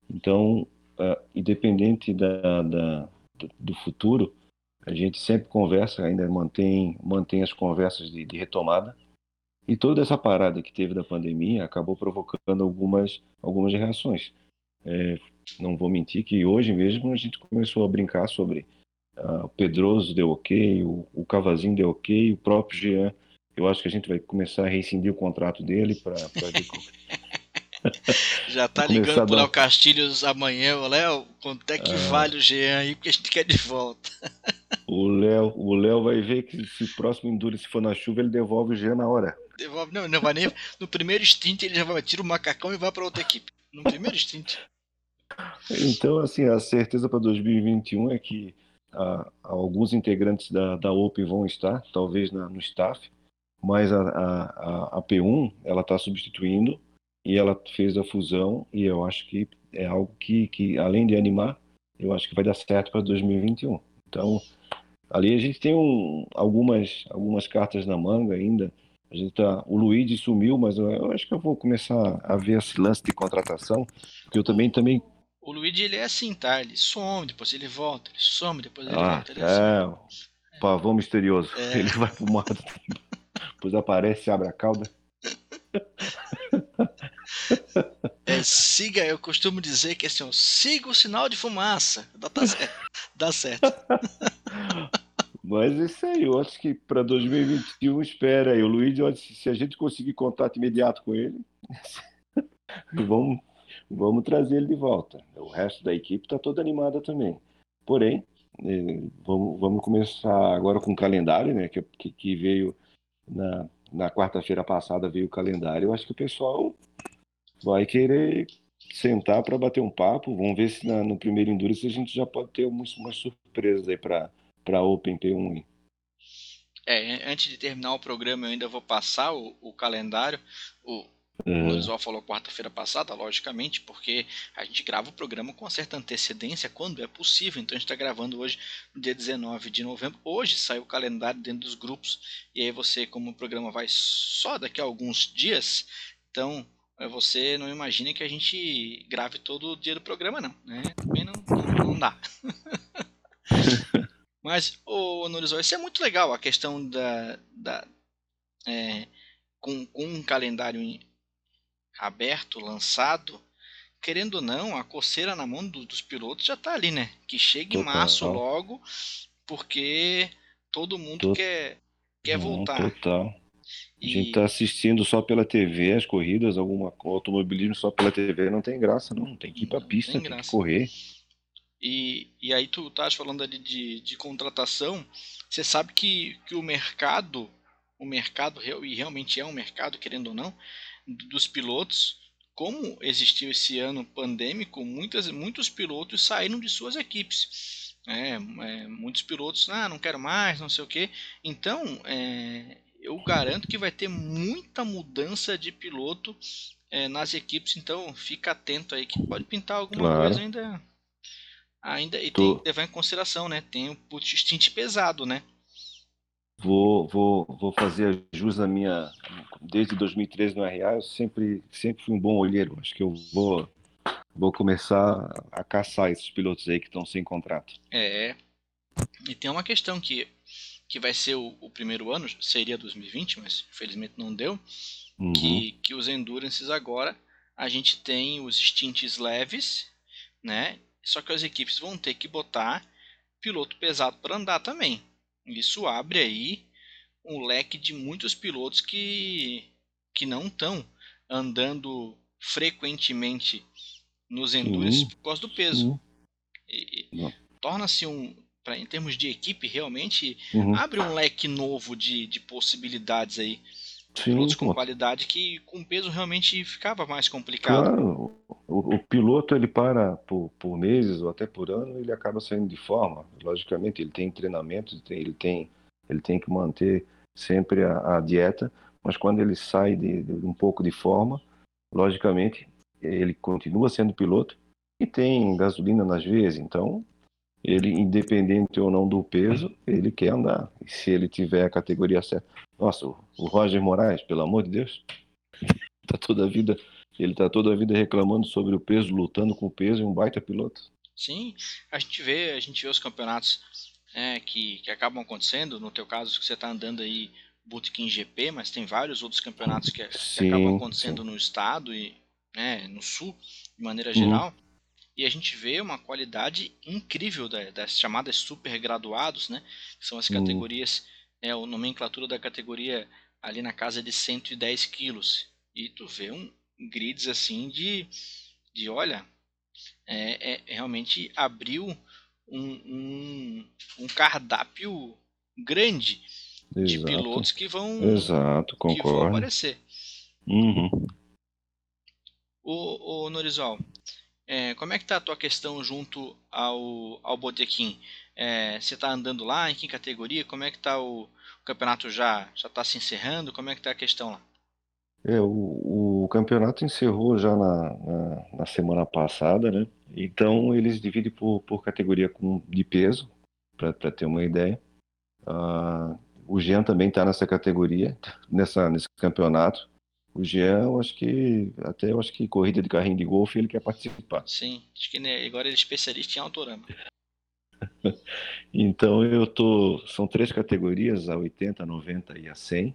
Então, uh, independente da, da, do futuro, a gente sempre conversa, ainda mantém, mantém as conversas de, de retomada. E toda essa parada que teve da pandemia acabou provocando algumas, algumas reações. É, não vou mentir que hoje mesmo a gente começou a brincar sobre uh, o Pedroso deu ok, o, o Cavazinho deu ok, o próprio Jean. Eu acho que a gente vai começar a rescindir o contrato dele para ver [LAUGHS] Já tá ligando pro Léo Castilhos amanhã, Léo, quanto é que é... vale o Jean aí, porque a gente quer de volta. [LAUGHS] O Léo, o Léo vai ver que se o próximo Enduro se for na chuva, ele devolve o Jean na hora. Devolve, não, não vai nem. No primeiro stint ele já vai tirar o macacão e vai para outra equipe. No primeiro stint. Então, assim, a certeza para 2021 é que ah, alguns integrantes da, da Open vão estar, talvez na, no staff, mas a, a, a P1 ela está substituindo e ela fez a fusão e eu acho que é algo que, que além de animar, eu acho que vai dar certo para 2021. Então, ali a gente tem um, algumas, algumas cartas na manga ainda. A gente tá, o Luigi sumiu, mas eu, eu, acho que eu vou começar a ver esse lance de contratação, porque eu também também o Luigi ele é assim, tá? Ele some, depois ele volta, ele some, depois ele ah, volta. Ele é, é pavão misterioso. É. Ele vai pro mato, depois aparece, abre a cauda. É, siga, eu costumo dizer que assim, ó, siga o sinal de fumaça. Dá, tá certo. Dá certo. Mas isso aí, eu acho que para 2021 espera aí. O Luiz, se a gente conseguir contato imediato com ele, [LAUGHS] vamos, vamos trazer ele de volta. O resto da equipe está toda animada também. Porém, é, vamos, vamos começar agora com o calendário, né? Que, que, veio na, na quarta-feira passada veio o calendário. Eu acho que o pessoal vai querer sentar para bater um papo. Vamos ver se na, no primeiro Endurance a gente já pode ter umas, umas surpresas aí para a Open P1. É, antes de terminar o programa, eu ainda vou passar o, o calendário. O, Uhum. O Oswald falou quarta-feira passada, logicamente, porque a gente grava o programa com certa antecedência quando é possível. Então a gente está gravando hoje, no dia 19 de novembro. Hoje saiu o calendário dentro dos grupos. E aí você, como o programa vai só daqui a alguns dias, então é, você não imagine que a gente grave todo o dia do programa, não. Né? Também não, não, não dá. [LAUGHS] Mas, ô Norizó, isso é muito legal, a questão da. da é, com, com um calendário aberto, lançado, querendo ou não, a coceira na mão do, dos pilotos já está ali, né? Que chegue em março logo, porque todo mundo total. quer, quer voltar. Total. A gente está assistindo só pela TV as corridas, alguma automobilismo só pela TV não tem graça, não. Tem que ir para pista, tem, tem que correr. E, e aí tu estás falando ali de, de contratação, você sabe que, que o mercado, o mercado, e realmente é um mercado, querendo ou não, dos pilotos, como existiu esse ano pandêmico, muitas, muitos pilotos saíram de suas equipes. É, é, muitos pilotos, ah, não quero mais, não sei o que. Então, é, eu garanto que vai ter muita mudança de piloto é, nas equipes. Então, fica atento aí que pode pintar alguma claro. coisa ainda. Ainda e tem que levar em consideração, né? Tem o stint pesado, né? Vou, vou, vou fazer jus à minha. Desde 2013 no RA, eu sempre, sempre fui um bom olheiro. Acho que eu vou, vou começar a caçar esses pilotos aí que estão sem contrato. É. E tem uma questão que, que vai ser o, o primeiro ano, seria 2020, mas infelizmente não deu. Uhum. Que, que os Endurances agora, a gente tem os stints leves, né? Só que as equipes vão ter que botar piloto pesado para andar também. Isso abre aí um leque de muitos pilotos que, que não estão andando frequentemente nos endurance por causa do peso. Torna-se um, pra, em termos de equipe, realmente uhum. abre um leque novo de, de possibilidades aí. Sim, pilotos com qualidade que com peso realmente ficava mais complicado. Claro, o, o, piloto ele para por, por meses ou até por ano, ele acaba saindo de forma. Logicamente, ele tem treinamento, ele tem, ele tem, ele tem que manter sempre a, a dieta, mas quando ele sai de, de, um pouco de forma, logicamente, ele continua sendo piloto e tem gasolina nas veias, então ele, independente ou não do peso, ele quer andar. E se ele tiver a categoria certa. Nossa, o Roger Moraes, pelo amor de Deus, [LAUGHS] tá toda a vida, ele tá toda a vida reclamando sobre o peso, lutando com o peso, e um baita piloto. Sim, a gente vê, a gente vê os campeonatos é, que, que acabam acontecendo. No teu caso, que você está andando aí Bootkin GP, mas tem vários outros campeonatos que, sim, que acabam acontecendo sim. no estado e né, no sul, de maneira geral. Uhum. E a gente vê uma qualidade incrível da, das chamadas super graduados, né? Que são as uhum. categorias, uhum. é, a nomenclatura da categoria ali na casa de 110 quilos. E tu vê um grids assim de, de olha, é, é, realmente abriu um, um, um cardápio grande Exato. de pilotos que vão, Exato, concordo. Que vão aparecer. Uhum. O, o Norizol, é, como é que tá a tua questão junto ao, ao Botequim? É, você está andando lá? Em que categoria? Como é que tá o, o campeonato já já está se encerrando? Como é que tá a questão lá? É, o, o campeonato encerrou já na, na, na, semana passada, né? Então eles dividem por, por categoria com, de peso, para ter uma ideia. Ah, o Jean também está nessa categoria, nessa, nesse campeonato. O Jean, eu acho que até eu acho que corrida de carrinho de golfe ele quer participar. Sim, acho que né, agora ele é especialista em autorama. [LAUGHS] então eu tô, são três categorias, a 80, a 90 e a 100.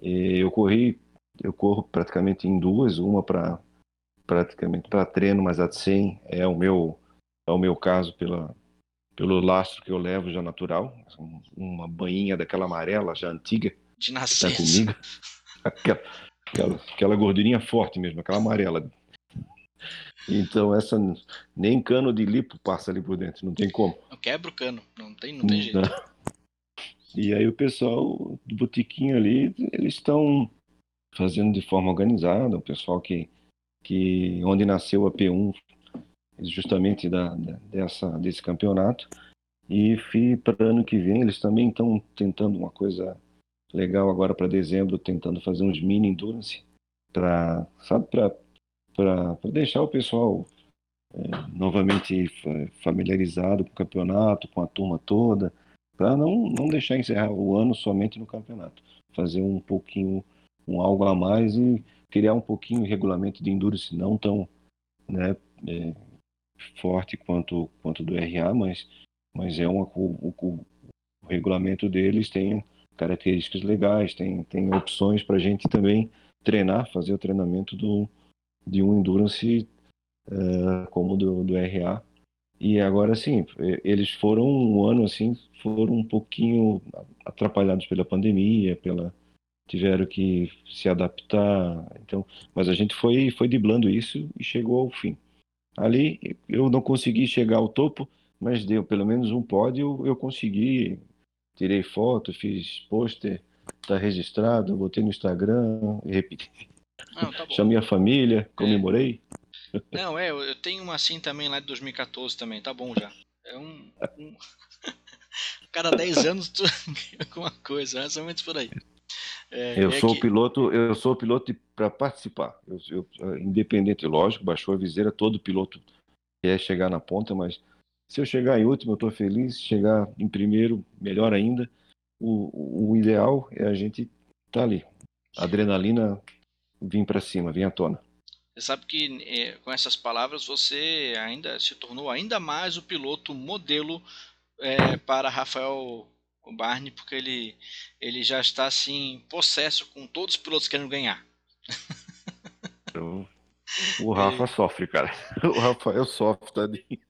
E eu corri eu corro praticamente em duas, uma para praticamente para treino, mas a de 100 é o meu é o meu caso pela pelo lastro que eu levo já natural, uma banhinha daquela amarela já antiga de nascença. Tá comigo. [LAUGHS] Aquela, aquela, aquela gordurinha forte mesmo, aquela amarela. Então essa nem cano de lipo passa ali por dentro, não tem como. Eu quebro o cano, não tem, não tem jeito. E aí o pessoal do botiquinho ali, eles estão fazendo de forma organizada, o pessoal que, que onde nasceu a P1 justamente da, da dessa desse campeonato e para ano que vem eles também estão tentando uma coisa legal agora para dezembro, tentando fazer uns mini endurance para sabe para deixar o pessoal é, novamente familiarizado com o campeonato, com a turma toda, para não não deixar encerrar o ano somente no campeonato, fazer um pouquinho um algo a mais e criar um pouquinho o regulamento de endurance não tão né, é, forte quanto quanto do RA, mas mas é uma o, o, o regulamento deles tem características legais, tem tem opções para a gente também treinar, fazer o treinamento do de um endurance é, como do, do RA. E agora sim, eles foram um ano assim, foram um pouquinho atrapalhados pela pandemia, pela tiveram que se adaptar. Então, mas a gente foi foi driblando isso e chegou ao fim. Ali eu não consegui chegar ao topo, mas deu pelo menos um pódio, eu consegui. Tirei foto, fiz pôster, tá registrado, botei no Instagram, repeti. Não, tá [LAUGHS] Chamei a família, comemorei. É. [LAUGHS] Não, é, eu tenho uma assim também lá de 2014 também, tá bom já. É um. um... [LAUGHS] Cada 10 anos tu alguma coisa, mais ou menos por aí. É, eu é sou que... piloto, eu sou piloto para participar. Eu, eu, independente, lógico, baixou a viseira, todo piloto quer chegar na ponta, mas se eu chegar em último, eu estou feliz. Se chegar em primeiro, melhor ainda. O, o ideal é a gente estar tá ali. A adrenalina vir para cima, vir à tona. Você sabe que é, com essas palavras você ainda se tornou ainda mais o piloto modelo é, para Rafael Barney, porque ele, ele já está assim, possesso com todos os pilotos querendo ganhar. O, [LAUGHS] o Rafa sofre, cara. [LAUGHS] O Rafael sofre, tadinho.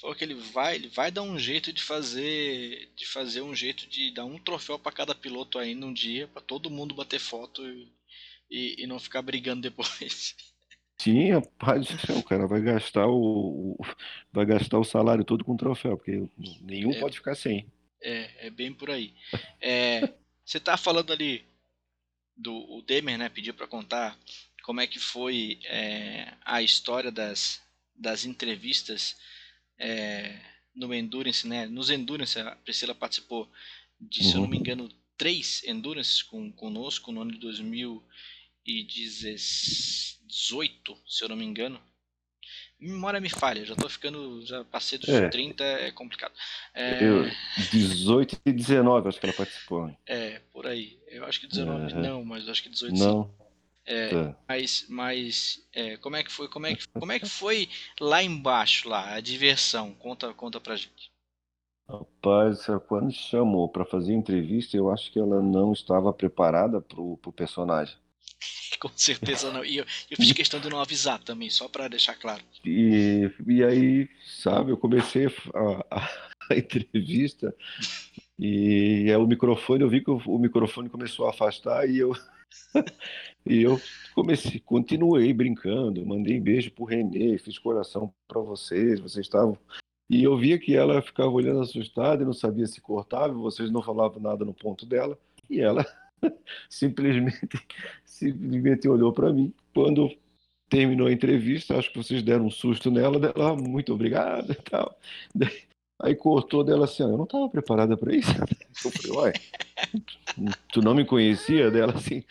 Falou que ele vai, ele vai dar um jeito de fazer, de fazer um jeito de dar um troféu para cada piloto aí num dia, para todo mundo bater foto e, e, e, não ficar brigando depois. Sim, rapaz, o cara vai gastar o, o vai gastar o salário todo com troféu, porque nenhum é, pode ficar sem. É, é bem por aí. É, você tá falando ali do o Demer, né? Pediu para contar como é que foi é, a história das, das entrevistas é, no Endurance, né? Nos Endurance, a Priscila participou de, uhum. se eu não me uhum. engano, três Endurance com, conosco no ano de 2018, se eu não me engano. memória me falha, já tô ficando, já passei dos é. 30, é complicado. É... Eu, 18 e 19, acho que ela participou. É, por aí. Eu acho que 19 não, mas acho que 18 não. sim. É, tá. Mas, mas é, como é que foi? Como é que, como é que foi lá embaixo, lá, a diversão? Conta, conta pra gente. Rapaz, quando chamou para fazer entrevista, eu acho que ela não estava preparada pro, pro personagem. [LAUGHS] Com certeza não. E eu, eu fiz questão de não avisar também, só para deixar claro. E, e aí, sabe, eu comecei a, a, a entrevista e é o microfone, eu vi que o, o microfone começou a afastar e eu e eu comecei, continuei brincando, mandei beijo pro Renê, fiz coração para vocês, vocês estavam e eu via que ela ficava olhando assustada e não sabia se cortava, vocês não falavam nada no ponto dela, e ela [LAUGHS] simplesmente, simplesmente olhou para mim. Quando terminou a entrevista, acho que vocês deram um susto nela, dela, ah, muito obrigada e [LAUGHS] tal. Aí cortou dela assim, eu não estava preparada para isso. [LAUGHS] Eu falei, uai, tu não me conhecia? Dela assim,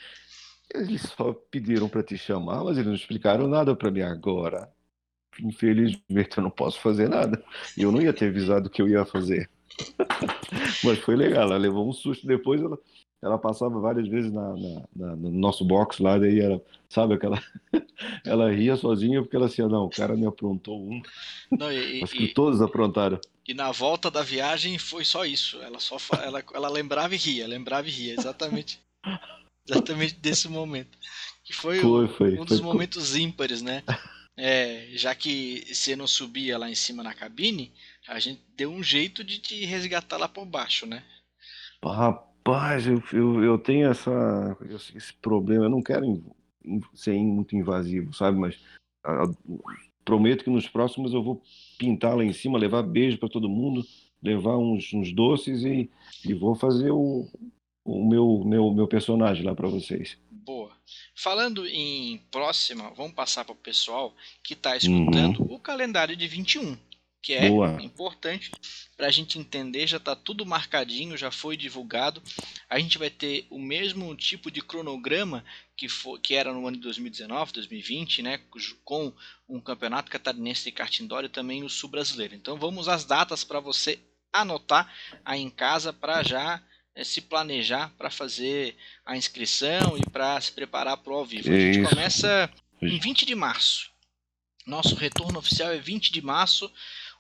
eles só pediram para te chamar, mas eles não explicaram nada para mim agora. Infelizmente eu não posso fazer nada. Eu não ia ter avisado que eu ia fazer. [LAUGHS] mas foi legal, ela levou um susto depois, ela ela passava várias vezes na, na, na, no nosso box lá, daí era, sabe, aquela. [LAUGHS] ela ria sozinha porque ela assim, não, o cara me aprontou um. Não, e, Acho que e, todos aprontaram. E na volta da viagem foi só isso. Ela só ela, ela lembrava e ria, lembrava e ria, exatamente. exatamente desse momento. Que foi, foi, foi um dos foi, momentos ímpares, né? É, já que você não subia lá em cima na cabine, a gente deu um jeito de te resgatar lá por baixo, né? Rapaz Rapaz, eu, eu, eu tenho essa, esse problema. Eu não quero ser muito invasivo, sabe? Mas a, prometo que nos próximos eu vou pintar lá em cima, levar beijo para todo mundo, levar uns, uns doces e, e vou fazer o, o meu, meu, meu personagem lá para vocês. Boa. Falando em próxima, vamos passar para o pessoal que está escutando uhum. o calendário de 21 que é Boa. importante para a gente entender. Já está tudo marcadinho, já foi divulgado. A gente vai ter o mesmo tipo de cronograma que, foi, que era no ano de 2019, 2020, né, com um campeonato catarinense de kart indoor e também o sul brasileiro. Então vamos às datas para você anotar aí em casa para já é, se planejar para fazer a inscrição e para se preparar para o ao vivo. A gente Isso. começa em 20 de março. Nosso retorno oficial é 20 de março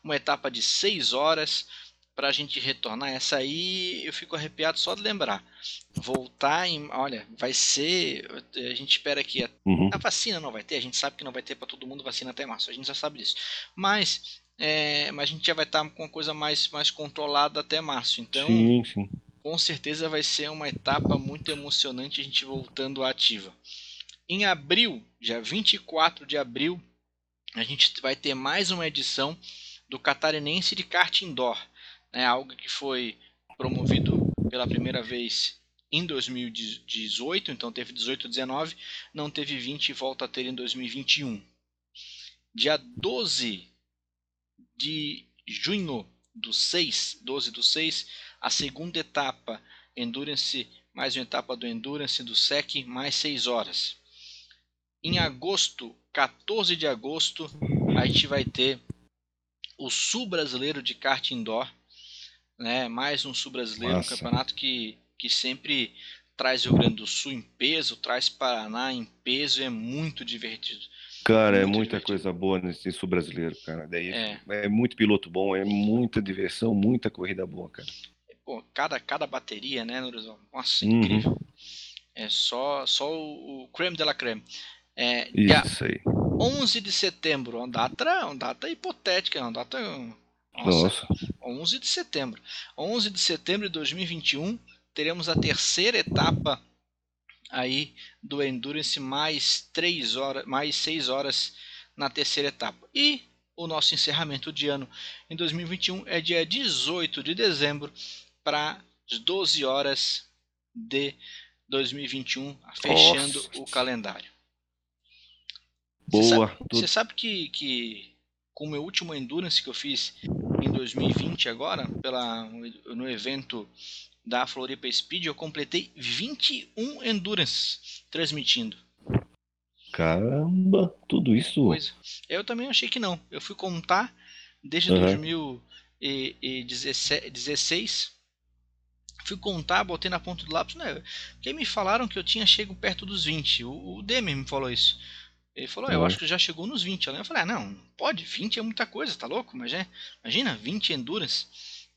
uma etapa de 6 horas para a gente retornar. Essa aí eu fico arrepiado só de lembrar. Voltar em. Olha, vai ser. A gente espera que a, uhum. a vacina não vai ter. A gente sabe que não vai ter para todo mundo vacina até março. A gente já sabe disso. Mas, é, mas a gente já vai estar tá com uma coisa mais, mais controlada até março. Então, sim, sim. com certeza vai ser uma etapa muito emocionante a gente voltando à ativa. Em abril, dia 24 de abril, a gente vai ter mais uma edição do Catarinense de kart indoor, né, algo que foi promovido pela primeira vez em 2018, então teve 18 e 19, não teve 20 e volta a ter em 2021. Dia 12 de junho do 6, 12 do 6, a segunda etapa Endurance, mais uma etapa do Endurance do SEC, mais 6 horas. Em agosto, 14 de agosto, a gente vai ter o Sul Brasileiro de kart indoor, né? Mais um Sul Brasileiro, Nossa. um campeonato que, que sempre traz o Rio Grande do Sul em peso, traz Paraná em peso, é muito divertido. Cara, é muito é muita divertido. coisa boa nesse Sul Brasileiro, cara. Daí é. é muito piloto bom, é muita diversão, muita corrida boa, cara. Pô, cada, cada bateria, né? Nossa, uhum. incrível. É só, só o, o creme de la creme. É, Isso aí. 11 de setembro, uma data, uma data hipotética, uma data. Nossa, Nossa. 11 de setembro. 11 de setembro de 2021, teremos a terceira etapa aí do Endurance mais 3 horas, mais 6 horas na terceira etapa. E o nosso encerramento de ano em 2021 é dia 18 de dezembro para as 12 horas de 2021, fechando Nossa. o calendário. Boa. Você sabe, sabe, que, que com o meu último Endurance que eu fiz em 2020 agora, pela, no evento da Floripa Speed, eu completei 21 Endurance transmitindo. Caramba, tudo isso? Coisa. Eu também achei que não. Eu fui contar desde uhum. 2016. Fui contar, botei na ponta do lápis. Né? Porque me falaram que eu tinha chego perto dos 20. O, o Demer me falou isso. Ele falou, eu acho que já chegou nos 20. Eu falei, ah, não, pode, 20 é muita coisa, tá louco? Mas é, imagina, 20 endurance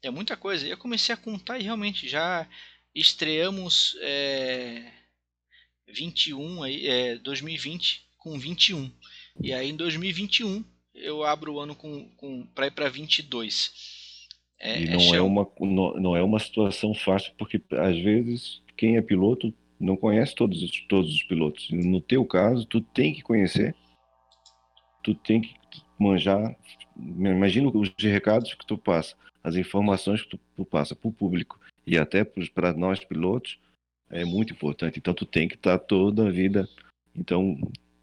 é muita coisa. E eu comecei a contar e realmente já estreamos é, 21 aí, é, 2020 com 21. E aí em 2021 eu abro o ano com, com para ir para 22. É, e é não é, é uma não, não é uma situação fácil porque às vezes quem é piloto não conhece todos os, todos os pilotos. No teu caso, tu tem que conhecer, tu tem que manjar. Imagina os recados que tu passa, as informações que tu, tu passa para o público e até para nós pilotos é muito importante. Então tu tem que estar tá toda a vida. Então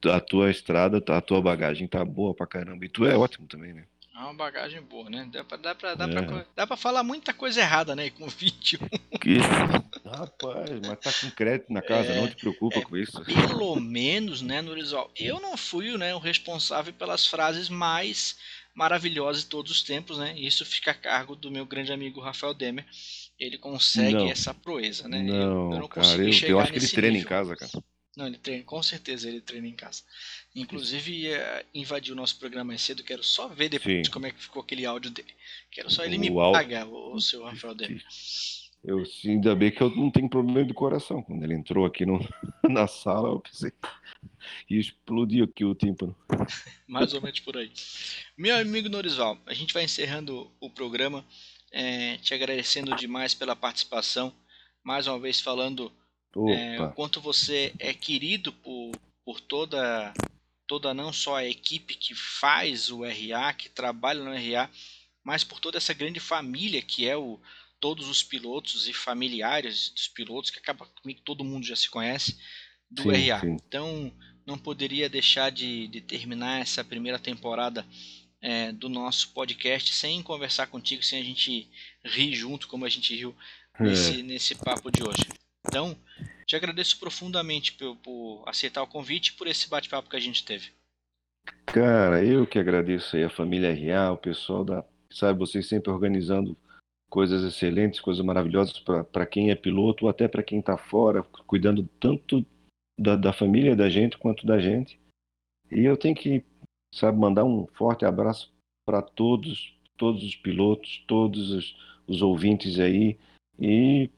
a tua estrada, a tua bagagem tá boa pra caramba. E tu é ótimo também, né? É uma bagagem boa, né? Dá pra, dá pra, dá é. pra, dá pra falar muita coisa errada, né? Com 21. [LAUGHS] Que... Rapaz, mas tá com crédito na casa, é, não te preocupa é, com isso. Pelo menos, né, Norizol, eu não fui né, o responsável pelas frases mais maravilhosas de todos os tempos, né? Isso fica a cargo do meu grande amigo Rafael Demer. Ele consegue não, essa proeza, né? Não, eu, eu não cara, eu, eu acho que ele treina nível. em casa, cara. Não, ele treina, com certeza ele treina em casa. Inclusive, uh, invadiu o nosso programa mais cedo. Quero só ver depois Sim. como é que ficou aquele áudio dele. Quero só ele o me pagar, o, o seu Rafael Demer. Eu ainda bem que eu não tenho problema de coração. Quando ele entrou aqui no, [LAUGHS] na sala, eu pensei. E explodiu aqui o tímpano. [LAUGHS] Mais ou menos por aí. Meu amigo Norisval, a gente vai encerrando o programa. É, te agradecendo demais pela participação. Mais uma vez falando é, o quanto você é querido por, por toda, toda não só a equipe que faz o RA, que trabalha no RA, mas por toda essa grande família que é o todos os pilotos e familiares dos pilotos, que acaba comigo todo mundo já se conhece, do sim, RA. Sim. Então, não poderia deixar de, de terminar essa primeira temporada é, do nosso podcast sem conversar contigo, sem a gente rir junto, como a gente riu é. nesse, nesse papo de hoje. Então, te agradeço profundamente por, por aceitar o convite e por esse bate-papo que a gente teve. Cara, eu que agradeço aí a família RA, o pessoal da. Sabe, vocês sempre organizando coisas excelentes, coisas maravilhosas para quem é piloto ou até para quem está fora, cuidando tanto da, da família da gente quanto da gente. E eu tenho que, sabe, mandar um forte abraço para todos, todos os pilotos, todos os, os ouvintes aí e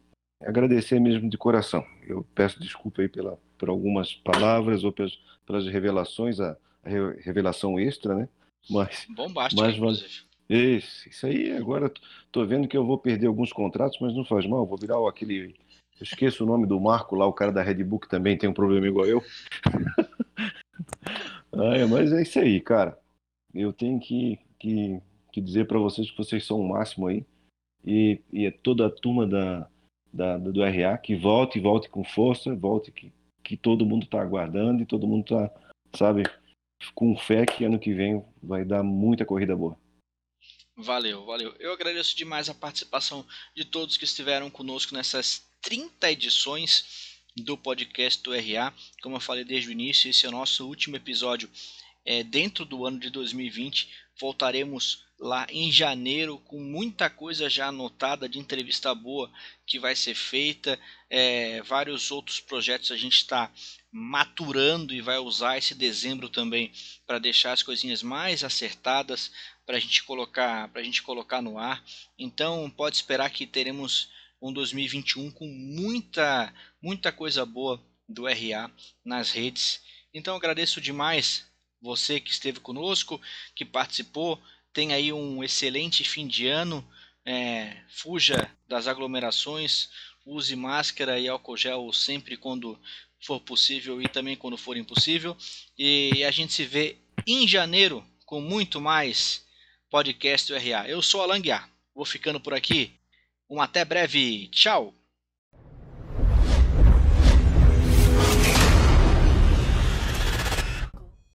agradecer mesmo de coração. Eu peço desculpa aí pela, por algumas palavras ou pelas, pelas revelações, a, a, revelação extra, né? Mas, Bombástico, mas, inclusive. Isso, isso aí, agora tô vendo que eu vou perder alguns contratos, mas não faz mal, vou virar aquele. Eu esqueço o nome do Marco lá, o cara da Red Bull que também tem um problema igual eu. [LAUGHS] ah, mas é isso aí, cara. Eu tenho que, que, que dizer para vocês que vocês são o máximo aí. E, e é toda a turma da, da, do RA que volte, volte com força, volte que, que todo mundo está aguardando e todo mundo está, sabe, com fé que ano que vem vai dar muita corrida boa. Valeu, valeu. Eu agradeço demais a participação de todos que estiveram conosco nessas 30 edições do podcast do RA. Como eu falei desde o início, esse é o nosso último episódio é, dentro do ano de 2020. Voltaremos lá em janeiro com muita coisa já anotada de entrevista boa que vai ser feita. É, vários outros projetos a gente está maturando e vai usar esse dezembro também para deixar as coisinhas mais acertadas para a gente colocar para a gente colocar no ar. Então pode esperar que teremos um 2021 com muita muita coisa boa do RA nas redes. Então agradeço demais você que esteve conosco, que participou. Tenha aí um excelente fim de ano. É, fuja das aglomerações, use máscara e álcool gel sempre quando for possível e também quando for impossível. E a gente se vê em janeiro com muito mais podcast URA. Eu sou Alan Guiar. Vou ficando por aqui. Um até breve. Tchau.